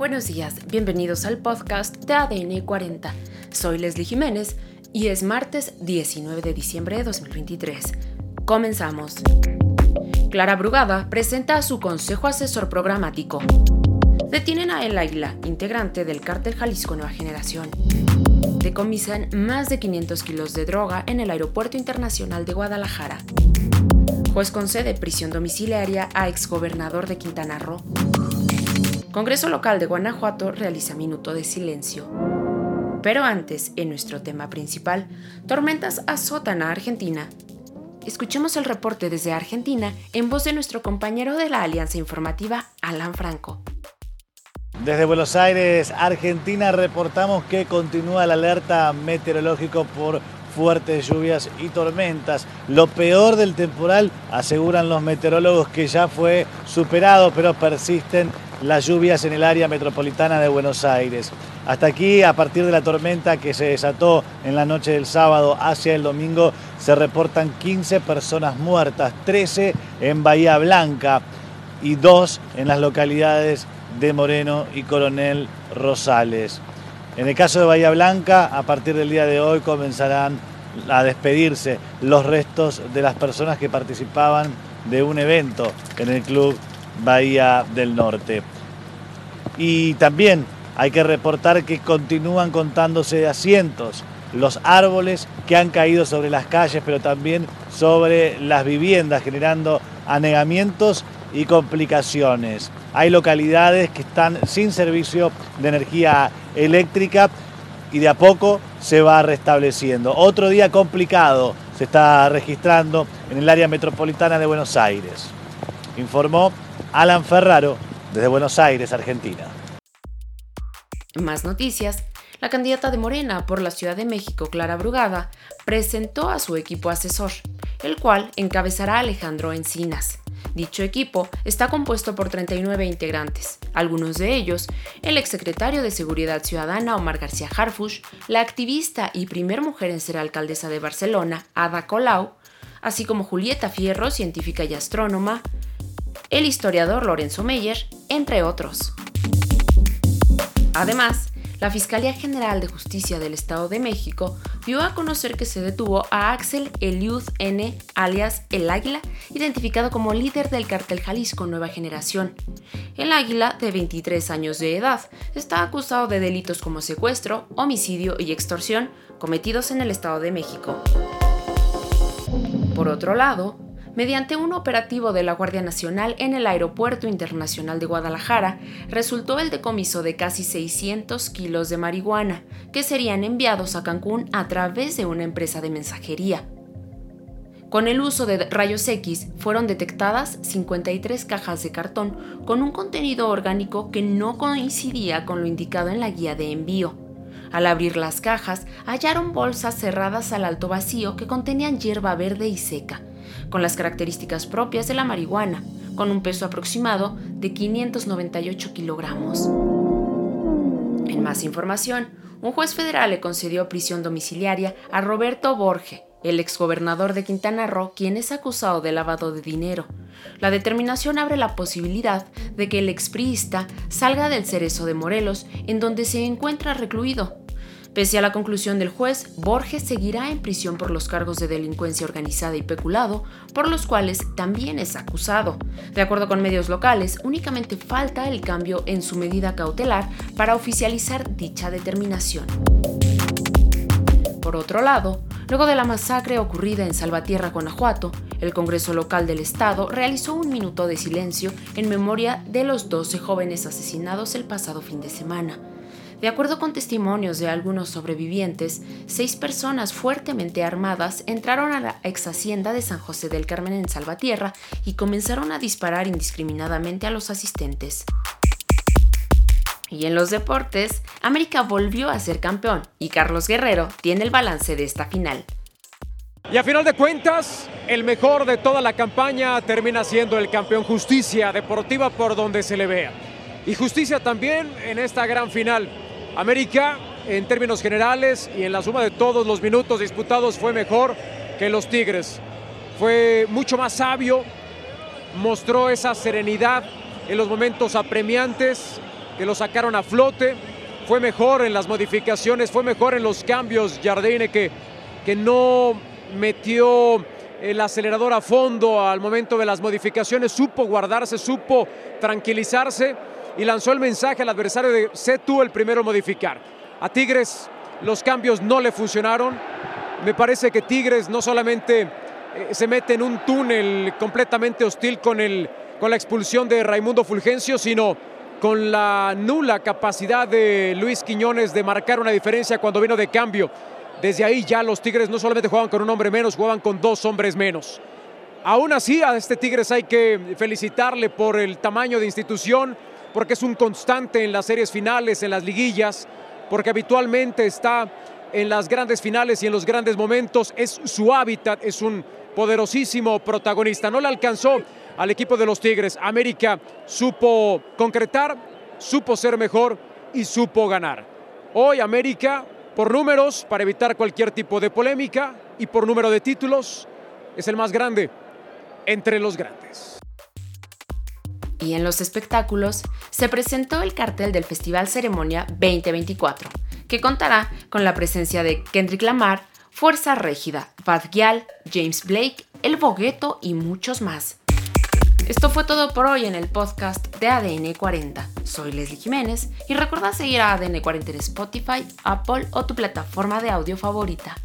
Buenos días, bienvenidos al podcast de ADN 40. Soy Leslie Jiménez y es martes 19 de diciembre de 2023. Comenzamos. Clara Brugada presenta a su Consejo Asesor Programático. Detienen a El Águila, integrante del cártel Jalisco Nueva Generación. Decomisan más de 500 kilos de droga en el Aeropuerto Internacional de Guadalajara. Juez concede prisión domiciliaria a exgobernador de Quintana Roo. Congreso local de Guanajuato realiza minuto de silencio. Pero antes, en nuestro tema principal, tormentas azotan a Argentina. Escuchemos el reporte desde Argentina en voz de nuestro compañero de la Alianza Informativa, Alan Franco. Desde Buenos Aires, Argentina, reportamos que continúa el alerta meteorológico por fuertes lluvias y tormentas. Lo peor del temporal, aseguran los meteorólogos que ya fue superado, pero persisten las lluvias en el área metropolitana de Buenos Aires. Hasta aquí, a partir de la tormenta que se desató en la noche del sábado hacia el domingo, se reportan 15 personas muertas, 13 en Bahía Blanca y 2 en las localidades de Moreno y Coronel Rosales. En el caso de Bahía Blanca, a partir del día de hoy comenzarán a despedirse los restos de las personas que participaban de un evento en el Club Bahía del Norte. Y también hay que reportar que continúan contándose asientos los árboles que han caído sobre las calles, pero también sobre las viviendas, generando anegamientos y complicaciones. Hay localidades que están sin servicio de energía eléctrica y de a poco se va restableciendo. Otro día complicado se está registrando en el área metropolitana de Buenos Aires. Informó Alan Ferraro desde Buenos Aires, Argentina. Más noticias. La candidata de Morena por la Ciudad de México, Clara Brugada, presentó a su equipo asesor, el cual encabezará Alejandro Encinas. Dicho equipo está compuesto por 39 integrantes, algunos de ellos el exsecretario de Seguridad Ciudadana Omar García Harfush, la activista y primer mujer en ser alcaldesa de Barcelona, Ada Colau, así como Julieta Fierro, científica y astrónoma, el historiador Lorenzo Meyer, entre otros. Además, la Fiscalía General de Justicia del Estado de México dio a conocer que se detuvo a Axel Eliud N., alias El Águila, identificado como líder del cartel Jalisco Nueva Generación. El Águila, de 23 años de edad, está acusado de delitos como secuestro, homicidio y extorsión cometidos en el Estado de México. Por otro lado, mediante un operativo de la Guardia Nacional en el Aeropuerto Internacional de Guadalajara, resultó el decomiso de casi 600 kilos de marihuana, que serían enviados a Cancún a través de una empresa de mensajería. Con el uso de rayos X fueron detectadas 53 cajas de cartón con un contenido orgánico que no coincidía con lo indicado en la guía de envío. Al abrir las cajas, hallaron bolsas cerradas al alto vacío que contenían hierba verde y seca, con las características propias de la marihuana, con un peso aproximado de 598 kilogramos. En más información, un juez federal le concedió prisión domiciliaria a Roberto Borge, el exgobernador de Quintana Roo, quien es acusado de lavado de dinero. La determinación abre la posibilidad de que el expriista salga del cerezo de Morelos, en donde se encuentra recluido, Pese a la conclusión del juez, Borges seguirá en prisión por los cargos de delincuencia organizada y peculado, por los cuales también es acusado. De acuerdo con medios locales, únicamente falta el cambio en su medida cautelar para oficializar dicha determinación. Por otro lado, luego de la masacre ocurrida en Salvatierra, Guanajuato, el Congreso local del Estado realizó un minuto de silencio en memoria de los 12 jóvenes asesinados el pasado fin de semana. De acuerdo con testimonios de algunos sobrevivientes, seis personas fuertemente armadas entraron a la ex hacienda de San José del Carmen en Salvatierra y comenzaron a disparar indiscriminadamente a los asistentes. Y en los deportes, América volvió a ser campeón y Carlos Guerrero tiene el balance de esta final. Y a final de cuentas, el mejor de toda la campaña termina siendo el campeón Justicia Deportiva por donde se le vea. Y Justicia también en esta gran final. América, en términos generales y en la suma de todos los minutos disputados, fue mejor que los Tigres. Fue mucho más sabio, mostró esa serenidad en los momentos apremiantes que lo sacaron a flote. Fue mejor en las modificaciones, fue mejor en los cambios Jardine que, que no metió el acelerador a fondo al momento de las modificaciones, supo guardarse, supo tranquilizarse y lanzó el mensaje al adversario de sé tú el primero a modificar. A Tigres los cambios no le funcionaron. Me parece que Tigres no solamente eh, se mete en un túnel completamente hostil con, el, con la expulsión de Raimundo Fulgencio, sino con la nula capacidad de Luis Quiñones de marcar una diferencia cuando vino de cambio. Desde ahí ya los Tigres no solamente jugaban con un hombre menos, jugaban con dos hombres menos. Aún así, a este Tigres hay que felicitarle por el tamaño de institución, porque es un constante en las series finales, en las liguillas, porque habitualmente está en las grandes finales y en los grandes momentos, es su hábitat, es un poderosísimo protagonista. No le alcanzó al equipo de los Tigres. América supo concretar, supo ser mejor y supo ganar. Hoy América por números, para evitar cualquier tipo de polémica, y por número de títulos, es el más grande entre los grandes. Y en los espectáculos se presentó el cartel del Festival Ceremonia 2024, que contará con la presencia de Kendrick Lamar, Fuerza Régida, Bad Gyal, James Blake, El Bogueto y muchos más. Esto fue todo por hoy en el podcast de ADN 40. Soy Leslie Jiménez y recuerda seguir a ADN 40 en Spotify, Apple o tu plataforma de audio favorita.